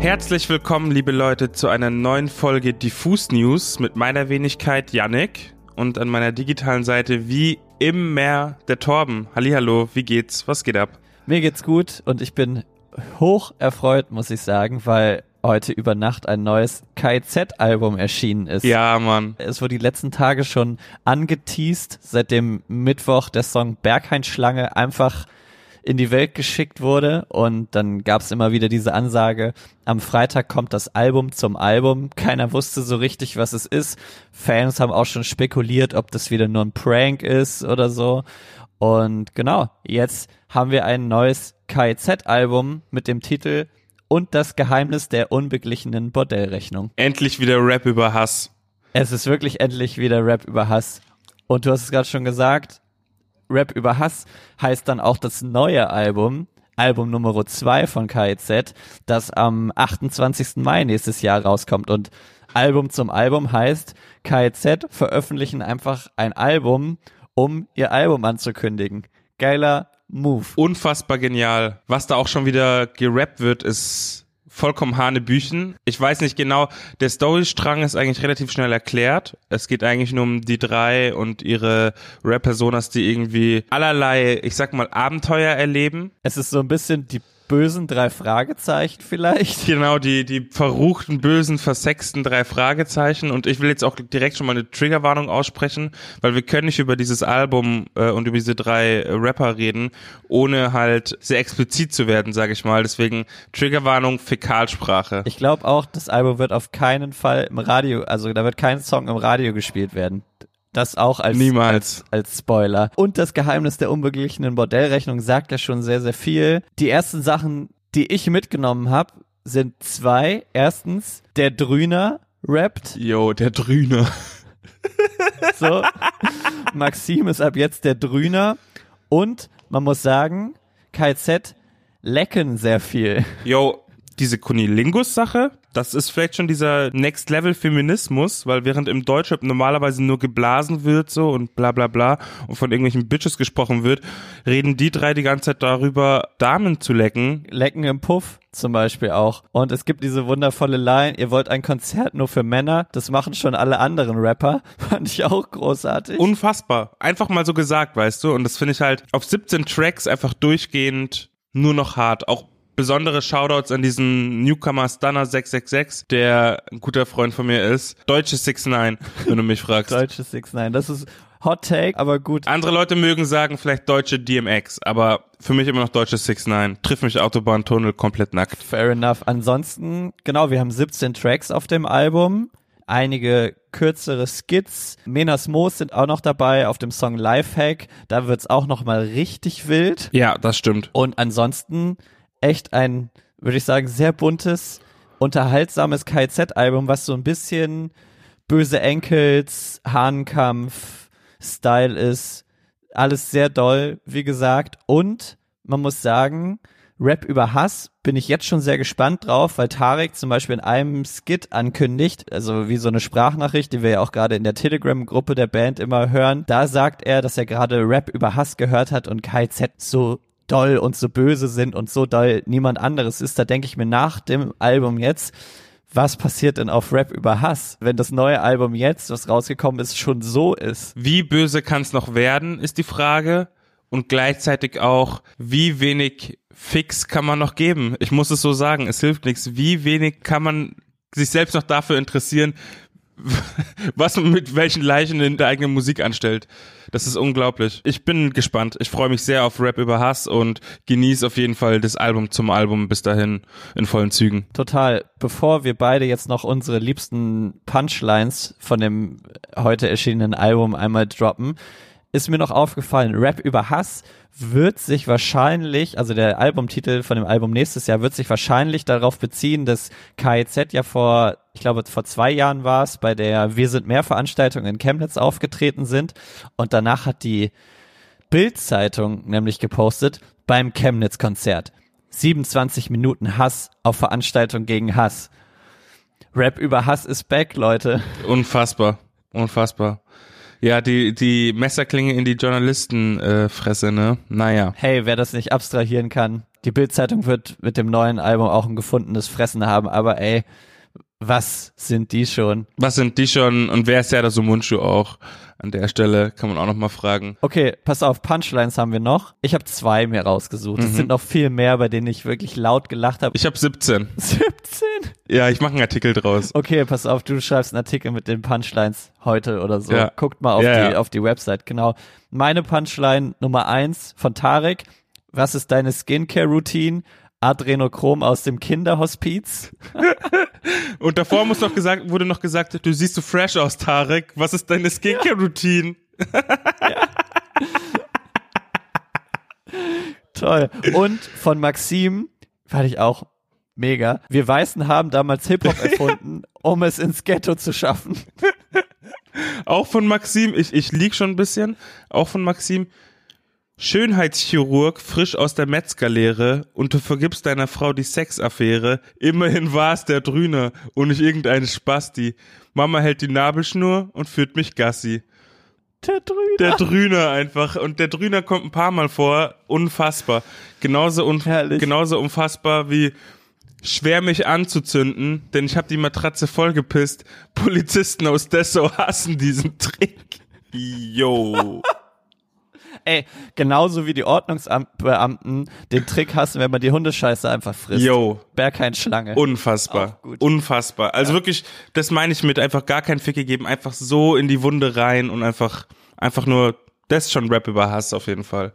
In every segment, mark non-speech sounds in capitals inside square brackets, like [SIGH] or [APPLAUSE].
Herzlich willkommen, liebe Leute, zu einer neuen Folge Diffus News mit meiner Wenigkeit Yannick und an meiner digitalen Seite wie immer der Torben. Hallihallo, wie geht's? Was geht ab? Mir geht's gut und ich bin hoch erfreut, muss ich sagen, weil heute über Nacht ein neues KZ-Album erschienen ist. Ja, Mann. Es wurde die letzten Tage schon angeteased, seit dem Mittwoch der Song Berghain-Schlange einfach in die Welt geschickt wurde und dann gab es immer wieder diese Ansage, am Freitag kommt das Album zum Album. Keiner wusste so richtig, was es ist. Fans haben auch schon spekuliert, ob das wieder nur ein Prank ist oder so. Und genau, jetzt haben wir ein neues KIZ-Album mit dem Titel Und das Geheimnis der unbeglichenen Bordellrechnung. Endlich wieder Rap über Hass. Es ist wirklich endlich wieder Rap über Hass. Und du hast es gerade schon gesagt, Rap über Hass heißt dann auch das neue Album, Album Nummer 2 von KIZ, das am 28. Mai nächstes Jahr rauskommt. Und Album zum Album heißt, KIZ veröffentlichen einfach ein Album, um ihr Album anzukündigen. Geiler Move. Unfassbar genial. Was da auch schon wieder gerappt wird, ist vollkommen Hanebüchen. Ich weiß nicht genau, der Storystrang ist eigentlich relativ schnell erklärt. Es geht eigentlich nur um die drei und ihre Rap-Personas, die irgendwie allerlei, ich sag mal, Abenteuer erleben. Es ist so ein bisschen die bösen drei Fragezeichen vielleicht. Genau, die, die verruchten, bösen, versexten drei Fragezeichen. Und ich will jetzt auch direkt schon mal eine Triggerwarnung aussprechen, weil wir können nicht über dieses Album äh, und über diese drei äh, Rapper reden, ohne halt sehr explizit zu werden, sage ich mal. Deswegen Triggerwarnung, Fäkalsprache. Ich glaube auch, das Album wird auf keinen Fall im Radio, also da wird kein Song im Radio gespielt werden. Das auch als, Niemals. als, als Spoiler. Und das Geheimnis der unbeglichenen Bordellrechnung sagt ja schon sehr, sehr viel. Die ersten Sachen, die ich mitgenommen habe, sind zwei. Erstens, der Drüner rappt. Jo, der Drüner. [LAUGHS] So. Maxim ist ab jetzt der Drüner. Und man muss sagen, KZ lecken sehr viel. Jo, diese Kunilingus-Sache, das ist vielleicht schon dieser Next-Level-Feminismus, weil während im Deutschrap normalerweise nur geblasen wird so und bla bla bla und von irgendwelchen Bitches gesprochen wird, reden die drei die ganze Zeit darüber, Damen zu lecken. Lecken im Puff zum Beispiel auch. Und es gibt diese wundervolle Line, ihr wollt ein Konzert nur für Männer, das machen schon alle anderen Rapper. [LAUGHS] Fand ich auch großartig. Unfassbar. Einfach mal so gesagt, weißt du? Und das finde ich halt auf 17 Tracks einfach durchgehend nur noch hart. Auch besondere Shoutouts an diesen Newcomer Stunner 666, der ein guter Freund von mir ist. Deutsche 69, wenn du mich fragst. [LAUGHS] Deutsche 6 9 Das ist Hot Take, aber gut. Andere Leute mögen sagen vielleicht deutsche DMX, aber für mich immer noch deutsche 69. Triff mich Autobahntunnel komplett nackt. Fair enough. Ansonsten, genau, wir haben 17 Tracks auf dem Album. Einige kürzere Skits. Menas Moos sind auch noch dabei auf dem Song Lifehack. Da wird's auch noch mal richtig wild. Ja, das stimmt. Und ansonsten echt ein, würde ich sagen, sehr buntes, unterhaltsames KZ-Album, was so ein bisschen böse Enkels, Hahnkampf, Style ist. Alles sehr doll, wie gesagt. Und man muss sagen, Rap über Hass bin ich jetzt schon sehr gespannt drauf, weil Tarek zum Beispiel in einem Skit ankündigt, also wie so eine Sprachnachricht, die wir ja auch gerade in der Telegram-Gruppe der Band immer hören. Da sagt er, dass er gerade Rap über Hass gehört hat und KZ so doll und so böse sind und so doll niemand anderes ist. Da denke ich mir nach dem Album jetzt, was passiert denn auf Rap über Hass, wenn das neue Album jetzt, was rausgekommen ist, schon so ist? Wie böse kann es noch werden, ist die Frage. Und gleichzeitig auch, wie wenig Fix kann man noch geben? Ich muss es so sagen, es hilft nichts. Wie wenig kann man sich selbst noch dafür interessieren, [LAUGHS] was man mit welchen Leichen in der eigenen Musik anstellt. Das ist unglaublich. Ich bin gespannt. Ich freue mich sehr auf Rap über Hass und genieße auf jeden Fall das Album zum Album bis dahin in vollen Zügen. Total. Bevor wir beide jetzt noch unsere liebsten Punchlines von dem heute erschienenen Album einmal droppen, ist mir noch aufgefallen, Rap über Hass wird sich wahrscheinlich, also der Albumtitel von dem Album nächstes Jahr wird sich wahrscheinlich darauf beziehen, dass KIZ ja vor, ich glaube vor zwei Jahren war es, bei der Wir sind mehr Veranstaltung in Chemnitz aufgetreten sind und danach hat die Bild-Zeitung nämlich gepostet beim Chemnitz-Konzert. 27 Minuten Hass auf Veranstaltung gegen Hass. Rap über Hass ist back, Leute. Unfassbar. Unfassbar. Ja, die, die Messerklinge in die Journalistenfresse, äh, ne? Naja. Hey, wer das nicht abstrahieren kann, die Bildzeitung wird mit dem neuen Album auch ein gefundenes Fressen haben, aber ey, was sind die schon? Was sind die schon und wer ist Serdar Sumunchu auch? An der Stelle kann man auch noch mal fragen. Okay, pass auf, Punchlines haben wir noch. Ich habe zwei mir rausgesucht. Es Mhm. sind noch viel mehr, bei denen ich wirklich laut gelacht habe. Ich habe 17. 17? Ja, ich mache einen Artikel draus. Okay, pass auf, du schreibst einen Artikel mit den Punchlines heute oder so. Ja. Guckt mal auf, Ja, die, ja. auf die Website, genau. Meine Punchline Nummer eins von Tarek. Was ist deine Skincare-Routine? Adrenochrom aus dem Kinderhospiz. [LAUGHS] [LAUGHS] Und davor muss noch gesagt, wurde noch gesagt, du siehst so fresh aus, Tarek. Was ist deine Skincare-Routine? [LAUGHS] Toll. Und von Maxim, fand ich auch mega. Wir Weißen haben damals Hip-Hop [LAUGHS] erfunden, um es ins Ghetto zu schaffen. Auch von Maxim, ich, ich lieg schon ein bisschen, auch von Maxim. Schönheitschirurg, frisch aus der Metzgerlehre und du vergibst deiner Frau die Sexaffäre. Immerhin war es der Drüner und nicht irgendeine Spasti. Mama hält die Nabelschnur und führt mich Gassi. Der Drüner. Der Drüner einfach. Und der Drüner kommt ein paar Mal vor. Unfassbar. Genauso, un Herrlich. genauso unfassbar wie schwer mich anzuzünden, denn ich habe die Matratze vollgepisst. Polizisten aus Dessau [LAUGHS] hassen diesen Trick. Yo. Ey, genauso wie die Ordnungsbeamten den Trick hassen, wenn man die Hundescheiße einfach frisst. Yo. Bergheim Schlange. Unfassbar. Unfassbar. Also wirklich, das meine ich mit einfach gar keinen Fick gegeben, einfach so in die Wunde rein und einfach, einfach nur, das ist schon Rap über Hass auf jeden Fall.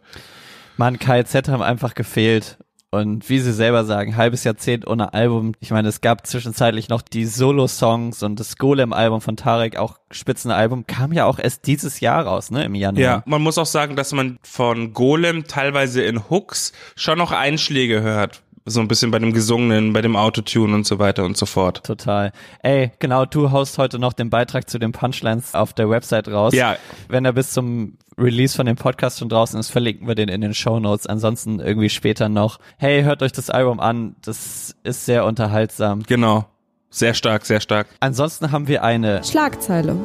Mann, KZ haben einfach gefehlt. Und wie sie selber sagen, halbes Jahrzehnt ohne Album. Ich meine, es gab zwischenzeitlich noch die Solo-Songs und das Golem-Album von Tarek, auch Spitzenalbum, kam ja auch erst dieses Jahr raus, ne, im Januar. Ja, man muss auch sagen, dass man von Golem teilweise in Hooks schon noch Einschläge hört. So ein bisschen bei dem Gesungenen, bei dem Autotune und so weiter und so fort. Total. Ey, genau, du haust heute noch den Beitrag zu den Punchlines auf der Website raus. Ja. Wenn er bis zum Release von dem Podcast schon draußen ist, verlinken wir den in den Show Notes. Ansonsten irgendwie später noch. Hey, hört euch das Album an. Das ist sehr unterhaltsam. Genau. Sehr stark, sehr stark. Ansonsten haben wir eine Schlagzeile.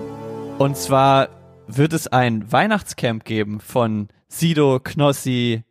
Und zwar wird es ein Weihnachtscamp geben von Sido, Knossi,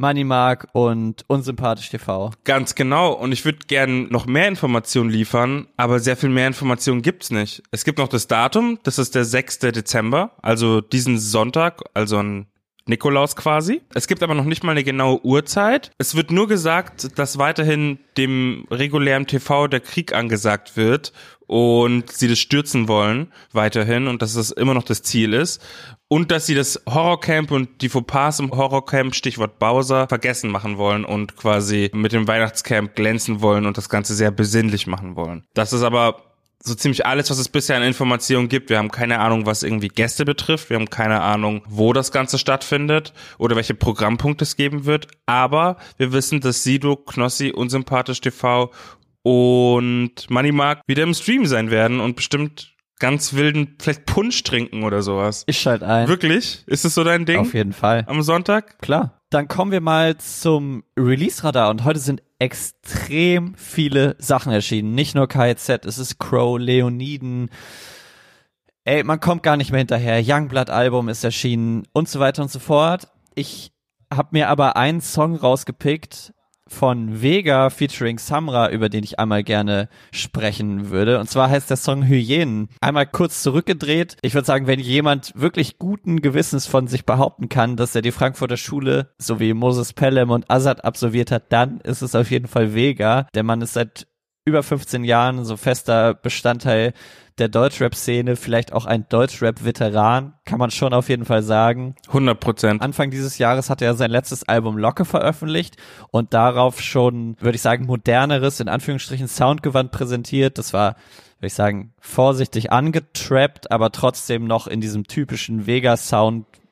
Moneymark und Unsympathisch TV. Ganz genau. Und ich würde gern noch mehr Informationen liefern, aber sehr viel mehr Informationen gibt's nicht. Es gibt noch das Datum, das ist der 6. Dezember, also diesen Sonntag, also ein Nikolaus quasi. Es gibt aber noch nicht mal eine genaue Uhrzeit. Es wird nur gesagt, dass weiterhin dem regulären TV der Krieg angesagt wird und sie das stürzen wollen weiterhin und dass das immer noch das Ziel ist und dass sie das Horrorcamp und die Fauxpas im Horrorcamp, Stichwort Bowser, vergessen machen wollen und quasi mit dem Weihnachtscamp glänzen wollen und das Ganze sehr besinnlich machen wollen. Das ist aber so ziemlich alles, was es bisher an Informationen gibt. Wir haben keine Ahnung, was irgendwie Gäste betrifft. Wir haben keine Ahnung, wo das Ganze stattfindet oder welche Programmpunkte es geben wird. Aber wir wissen, dass Sido, Knossi, Unsympathisch TV und Moneymark wieder im Stream sein werden und bestimmt ganz wilden, vielleicht Punsch trinken oder sowas. Ich schalte ein. Wirklich? Ist es so dein Ding? Auf jeden Fall. Am Sonntag? Klar. Dann kommen wir mal zum Release-Radar und heute sind extrem viele Sachen erschienen. Nicht nur KZ, es ist Crow, Leoniden. Ey, man kommt gar nicht mehr hinterher. Youngblood-Album ist erschienen und so weiter und so fort. Ich habe mir aber einen Song rausgepickt von Vega featuring Samra, über den ich einmal gerne sprechen würde. Und zwar heißt der Song Hyänen. Einmal kurz zurückgedreht. Ich würde sagen, wenn jemand wirklich guten Gewissens von sich behaupten kann, dass er die Frankfurter Schule sowie Moses Pelham und Azad absolviert hat, dann ist es auf jeden Fall Vega. Der Mann ist seit über 15 Jahren so fester Bestandteil der Deutschrap-Szene, vielleicht auch ein Deutschrap-Veteran, kann man schon auf jeden Fall sagen. 100 Prozent. Anfang dieses Jahres hat er sein letztes Album Locke veröffentlicht und darauf schon, würde ich sagen, moderneres, in Anführungsstrichen Soundgewand präsentiert. Das war, würde ich sagen, vorsichtig angetrappt, aber trotzdem noch in diesem typischen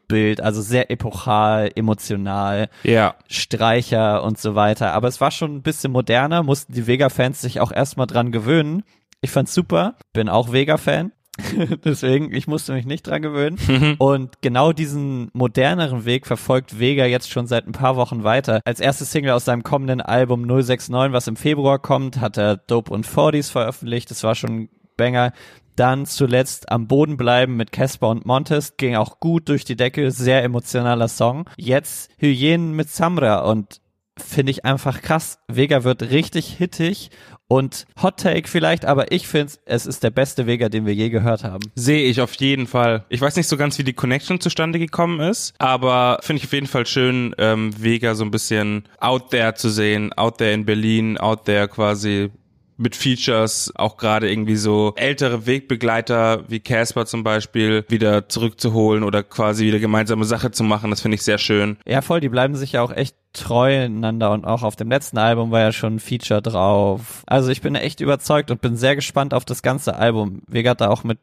Vega-Soundbild, also sehr epochal, emotional. Ja. Streicher und so weiter. Aber es war schon ein bisschen moderner, mussten die Vega-Fans sich auch erstmal dran gewöhnen. Ich fand's super, bin auch Vega-Fan. [LAUGHS] Deswegen, ich musste mich nicht dran gewöhnen. Und genau diesen moderneren Weg verfolgt Vega jetzt schon seit ein paar Wochen weiter. Als erste Single aus seinem kommenden Album 069, was im Februar kommt, hat er Dope und 40s veröffentlicht. Das war schon ein Banger. Dann zuletzt am Boden bleiben mit Casper und Montes. Ging auch gut durch die Decke. Sehr emotionaler Song. Jetzt Hyänen mit Samra und finde ich einfach krass. Vega wird richtig hittig und Hot Take vielleicht, aber ich finde, es ist der beste Vega, den wir je gehört haben. Sehe ich auf jeden Fall. Ich weiß nicht so ganz, wie die Connection zustande gekommen ist, aber finde ich auf jeden Fall schön, ähm, Vega so ein bisschen out there zu sehen, out there in Berlin, out there quasi mit Features, auch gerade irgendwie so ältere Wegbegleiter wie Casper zum Beispiel wieder zurückzuholen oder quasi wieder gemeinsame Sache zu machen. Das finde ich sehr schön. Ja, voll, die bleiben sich ja auch echt treu einander und auch auf dem letzten Album war ja schon ein Feature drauf. Also ich bin echt überzeugt und bin sehr gespannt auf das ganze Album. Vega hat da auch mit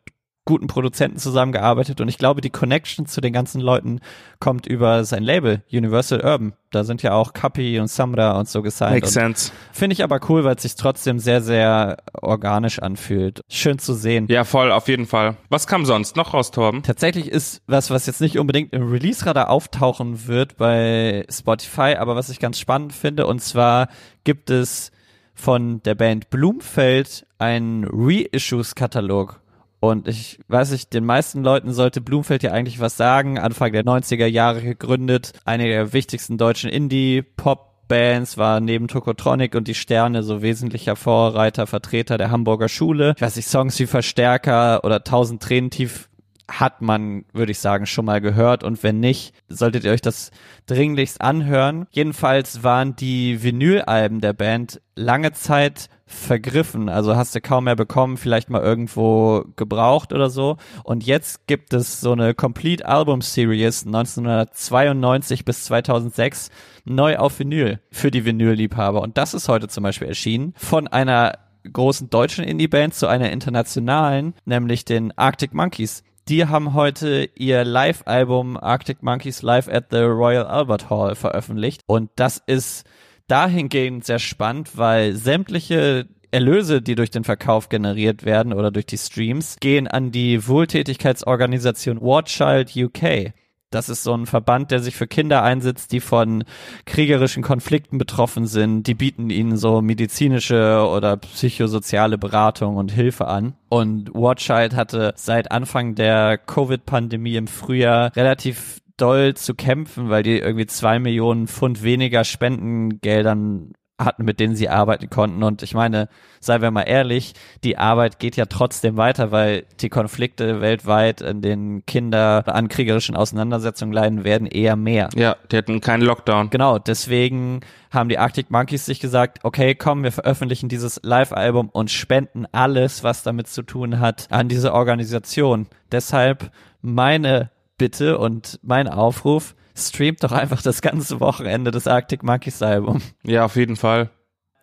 guten Produzenten zusammengearbeitet und ich glaube, die Connection zu den ganzen Leuten kommt über sein Label Universal Urban. Da sind ja auch Kapi und Samra und so gesigned. Makes sense. Finde ich aber cool, weil es sich trotzdem sehr, sehr organisch anfühlt. Schön zu sehen. Ja, voll, auf jeden Fall. Was kam sonst noch raus, Torben? Tatsächlich ist was, was jetzt nicht unbedingt im Release-Radar auftauchen wird bei Spotify, aber was ich ganz spannend finde, und zwar gibt es von der Band Blumfeld einen Reissues-Katalog und ich weiß nicht, den meisten Leuten sollte Blumfeld ja eigentlich was sagen. Anfang der 90er Jahre gegründet. Eine der wichtigsten deutschen Indie-Pop- Bands war neben Tokotronic und die Sterne so wesentlicher Vorreiter, Vertreter der Hamburger Schule. Ich weiß nicht, Songs wie Verstärker oder Tausend Tränen tief hat man, würde ich sagen, schon mal gehört. Und wenn nicht, solltet ihr euch das dringlichst anhören. Jedenfalls waren die Vinylalben der Band lange Zeit vergriffen. Also hast du kaum mehr bekommen, vielleicht mal irgendwo gebraucht oder so. Und jetzt gibt es so eine Complete Album Series 1992 bis 2006 neu auf Vinyl für die Vinylliebhaber. Und das ist heute zum Beispiel erschienen von einer großen deutschen Indie-Band zu einer internationalen, nämlich den Arctic Monkeys. Die haben heute ihr Live-Album Arctic Monkeys Live at the Royal Albert Hall veröffentlicht. Und das ist dahingehend sehr spannend, weil sämtliche Erlöse, die durch den Verkauf generiert werden oder durch die Streams, gehen an die Wohltätigkeitsorganisation War Child UK. Das ist so ein Verband, der sich für Kinder einsetzt, die von kriegerischen Konflikten betroffen sind. Die bieten ihnen so medizinische oder psychosoziale Beratung und Hilfe an. Und Watchild hatte seit Anfang der Covid-Pandemie im Frühjahr relativ doll zu kämpfen, weil die irgendwie zwei Millionen Pfund weniger Spendengeldern hatten, mit denen sie arbeiten konnten. Und ich meine, seien wir mal ehrlich, die Arbeit geht ja trotzdem weiter, weil die Konflikte weltweit, in denen Kinder an kriegerischen Auseinandersetzungen leiden, werden eher mehr. Ja, die hatten keinen Lockdown. Genau, deswegen haben die Arctic Monkeys sich gesagt, okay, komm, wir veröffentlichen dieses Live-Album und spenden alles, was damit zu tun hat, an diese Organisation. Deshalb meine Bitte und mein Aufruf, streamt doch einfach das ganze Wochenende des Arctic Monkeys Album. Ja, auf jeden Fall.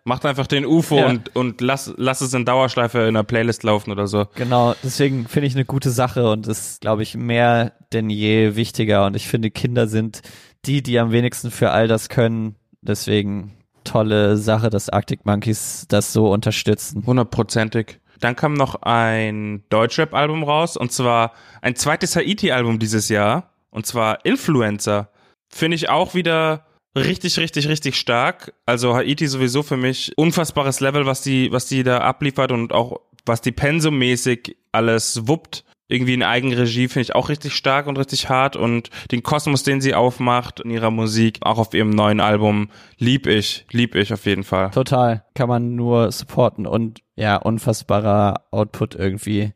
Macht einfach den UFO ja. und, und lass, lass es in Dauerschleife in der Playlist laufen oder so. Genau, deswegen finde ich eine gute Sache und ist, glaube ich, mehr denn je wichtiger. Und ich finde, Kinder sind die, die am wenigsten für all das können. Deswegen tolle Sache, dass Arctic Monkeys das so unterstützen. Hundertprozentig. Dann kam noch ein Deutschrap-Album raus und zwar ein zweites Haiti-Album dieses Jahr und zwar Influencer. Finde ich auch wieder richtig, richtig, richtig stark. Also Haiti sowieso für mich unfassbares Level, was die, was die da abliefert und auch was die pensummäßig alles wuppt. Irgendwie in Eigenregie finde ich auch richtig stark und richtig hart und den Kosmos, den sie aufmacht in ihrer Musik, auch auf ihrem neuen Album, lieb ich, lieb ich auf jeden Fall. Total, kann man nur supporten und ja, unfassbarer Output irgendwie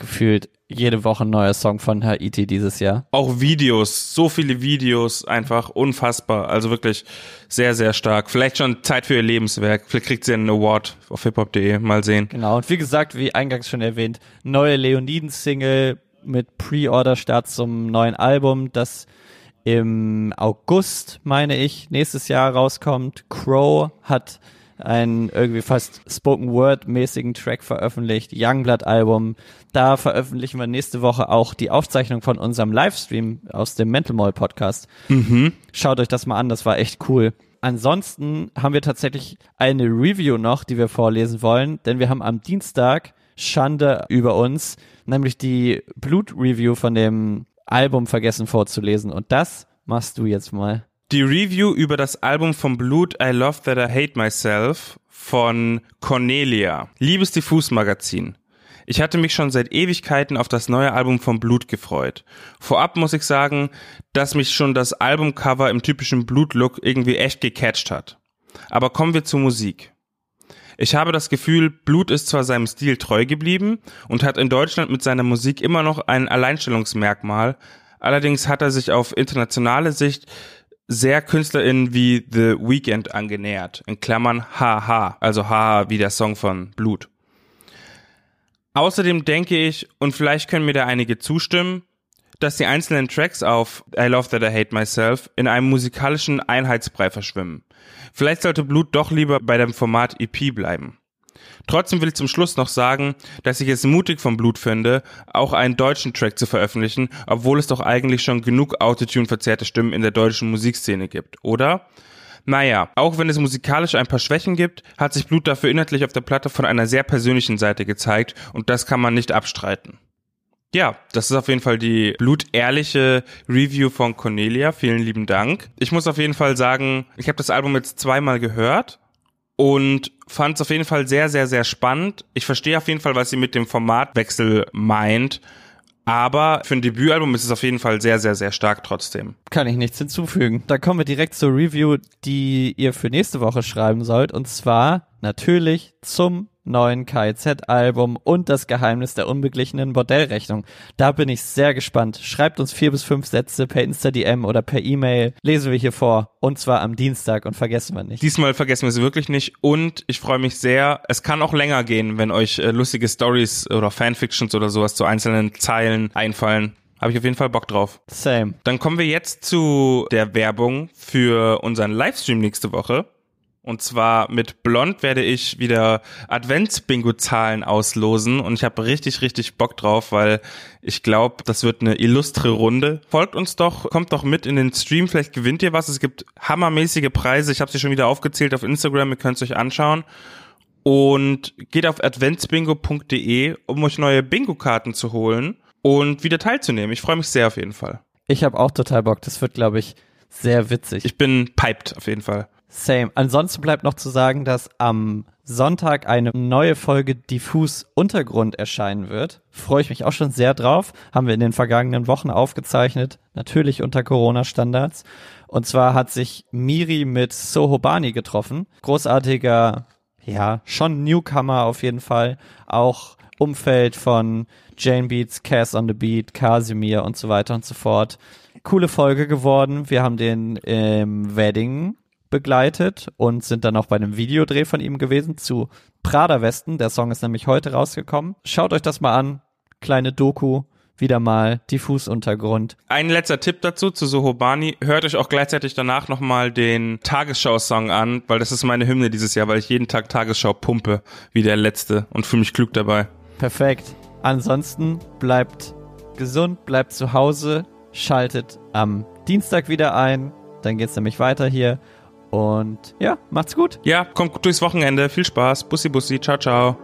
gefühlt jede Woche ein neuer Song von Haiti dieses Jahr. Auch Videos, so viele Videos, einfach unfassbar. Also wirklich sehr, sehr stark. Vielleicht schon Zeit für ihr Lebenswerk. Vielleicht kriegt sie einen Award auf hiphop.de. Mal sehen. Genau. Und wie gesagt, wie eingangs schon erwähnt, neue Leoniden-Single mit Pre-Order-Start zum neuen Album, das im August, meine ich, nächstes Jahr rauskommt. Crow hat einen irgendwie fast Spoken Word mäßigen Track veröffentlicht, Youngblood Album. Da veröffentlichen wir nächste Woche auch die Aufzeichnung von unserem Livestream aus dem Mental Mall Podcast. Mhm. Schaut euch das mal an, das war echt cool. Ansonsten haben wir tatsächlich eine Review noch, die wir vorlesen wollen, denn wir haben am Dienstag Schande über uns, nämlich die Blut-Review von dem Album vergessen vorzulesen. Und das machst du jetzt mal. Die Review über das Album von Blut I Love That I Hate Myself von Cornelia. Liebes Diffus Magazin. Ich hatte mich schon seit Ewigkeiten auf das neue Album von Blut gefreut. Vorab muss ich sagen, dass mich schon das Albumcover im typischen Blut-Look irgendwie echt gecatcht hat. Aber kommen wir zur Musik. Ich habe das Gefühl, Blut ist zwar seinem Stil treu geblieben und hat in Deutschland mit seiner Musik immer noch ein Alleinstellungsmerkmal, allerdings hat er sich auf internationale Sicht sehr KünstlerInnen wie The Weeknd angenähert, in Klammern Haha, also Haha wie der Song von Blut. Außerdem denke ich, und vielleicht können mir da einige zustimmen, dass die einzelnen Tracks auf I Love That I Hate Myself in einem musikalischen Einheitsbrei verschwimmen. Vielleicht sollte Blut doch lieber bei dem Format EP bleiben. Trotzdem will ich zum Schluss noch sagen, dass ich es mutig vom Blut finde, auch einen deutschen Track zu veröffentlichen, obwohl es doch eigentlich schon genug Autotune verzerrte Stimmen in der deutschen Musikszene gibt, oder? Naja, auch wenn es musikalisch ein paar Schwächen gibt, hat sich Blut dafür inhaltlich auf der Platte von einer sehr persönlichen Seite gezeigt und das kann man nicht abstreiten. Ja, das ist auf jeden Fall die blutehrliche Review von Cornelia. Vielen lieben Dank. Ich muss auf jeden Fall sagen, ich habe das Album jetzt zweimal gehört und fand es auf jeden Fall sehr, sehr, sehr spannend. Ich verstehe auf jeden Fall, was sie mit dem Formatwechsel meint. Aber für ein Debütalbum ist es auf jeden Fall sehr, sehr, sehr stark trotzdem. Kann ich nichts hinzufügen. Da kommen wir direkt zur Review, die ihr für nächste Woche schreiben sollt. Und zwar natürlich zum neuen KIZ-Album und das Geheimnis der unbeglichenen Bordellrechnung. Da bin ich sehr gespannt. Schreibt uns vier bis fünf Sätze per Insta-DM oder per E-Mail. Lesen wir hier vor. Und zwar am Dienstag und vergessen wir nicht. Diesmal vergessen wir es wirklich nicht. Und ich freue mich sehr. Es kann auch länger gehen, wenn euch äh, lustige Stories oder Fanfictions oder sowas zu einzelnen Zeilen einfallen. Habe ich auf jeden Fall Bock drauf. Same. Dann kommen wir jetzt zu der Werbung für unseren Livestream nächste Woche. Und zwar mit Blond werde ich wieder Advents-Bingo-Zahlen auslosen und ich habe richtig, richtig Bock drauf, weil ich glaube, das wird eine illustre Runde. Folgt uns doch, kommt doch mit in den Stream, vielleicht gewinnt ihr was. Es gibt hammermäßige Preise, ich habe sie schon wieder aufgezählt auf Instagram, ihr könnt es euch anschauen. Und geht auf adventsbingo.de, um euch neue Bingo-Karten zu holen und wieder teilzunehmen. Ich freue mich sehr auf jeden Fall. Ich habe auch total Bock, das wird, glaube ich, sehr witzig. Ich bin piped auf jeden Fall. Same. Ansonsten bleibt noch zu sagen, dass am Sonntag eine neue Folge Diffus Untergrund erscheinen wird. Freue ich mich auch schon sehr drauf. Haben wir in den vergangenen Wochen aufgezeichnet. Natürlich unter Corona-Standards. Und zwar hat sich Miri mit Sohobani getroffen. Großartiger, ja, schon Newcomer auf jeden Fall. Auch Umfeld von Jane Beats, Cass on the Beat, Casimir und so weiter und so fort. Coole Folge geworden. Wir haben den im Wedding begleitet und sind dann auch bei einem Videodreh von ihm gewesen zu Prada Westen. Der Song ist nämlich heute rausgekommen. Schaut euch das mal an. Kleine Doku. Wieder mal diffus Untergrund. Ein letzter Tipp dazu zu Sohobani. Hört euch auch gleichzeitig danach nochmal den Tagesschau-Song an, weil das ist meine Hymne dieses Jahr, weil ich jeden Tag Tagesschau pumpe, wie der letzte und fühle mich klug dabei. Perfekt. Ansonsten bleibt gesund, bleibt zu Hause, schaltet am Dienstag wieder ein. Dann geht's nämlich weiter hier. Und ja, macht's gut. Ja, kommt gut durchs Wochenende. Viel Spaß. Bussi, bussi. Ciao, ciao.